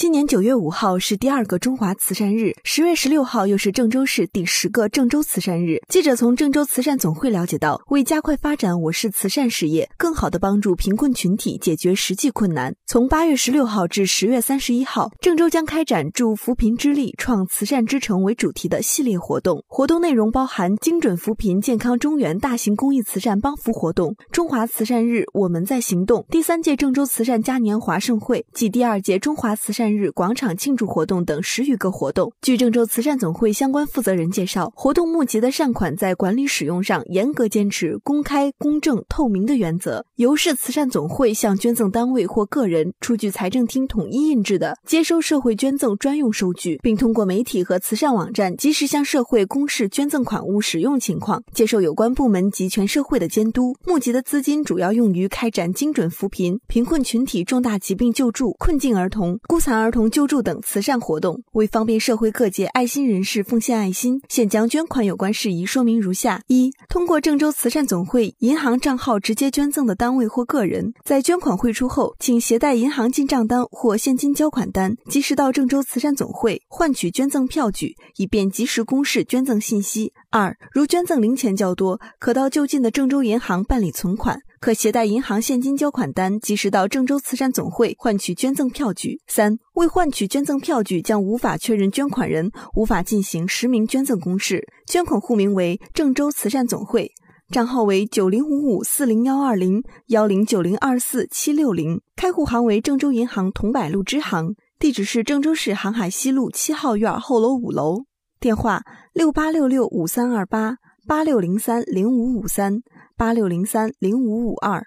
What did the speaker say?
今年九月五号是第二个中华慈善日，十月十六号又是郑州市第十个郑州慈善日。记者从郑州慈善总会了解到，为加快发展我市慈善事业，更好地帮助贫困群体解决实际困难，从八月十六号至十月三十一号，郑州将开展“助扶贫之力，创慈善之城”为主题的系列活动。活动内容包含精准扶贫、健康中原大型公益慈善帮扶活动、中华慈善日我们在行动、第三届郑州慈善嘉年华盛会暨第二届中华慈善。日广场庆祝活动等十余个活动。据郑州慈善总会相关负责人介绍，活动募集的善款在管理使用上严格坚持公开、公正、透明的原则，由市慈善总会向捐赠单位或个人出具财政厅统一印制的接收社会捐赠专用收据，并通过媒体和慈善网站及时向社会公示捐赠款物使用情况，接受有关部门及全社会的监督。募集的资金主要用于开展精准扶贫、贫困群体重大疾病救助、困境儿童、孤残。儿童救助等慈善活动，为方便社会各界爱心人士奉献爱心，现将捐款有关事宜说明如下：一、通过郑州慈善总会银行账号直接捐赠的单位或个人，在捐款汇出后，请携带在银行进账单或现金交款单，及时到郑州慈善总会换取捐赠票据，以便及时公示捐赠信息。二、如捐赠零钱较多，可到就近的郑州银行办理存款。可携带银行现金交款单，及时到郑州慈善总会换取捐赠票据。三、未换取捐赠票据，将无法确认捐款人，无法进行实名捐赠公示。捐款户名为郑州慈善总会，账号为九零五五四零幺二零幺零九零二四七六零，开户行为郑州银行桐柏路支行，地址是郑州市航海西路七号院后楼五楼，电话六八六六五三二八八六零三零五五三。八六零三零五五二。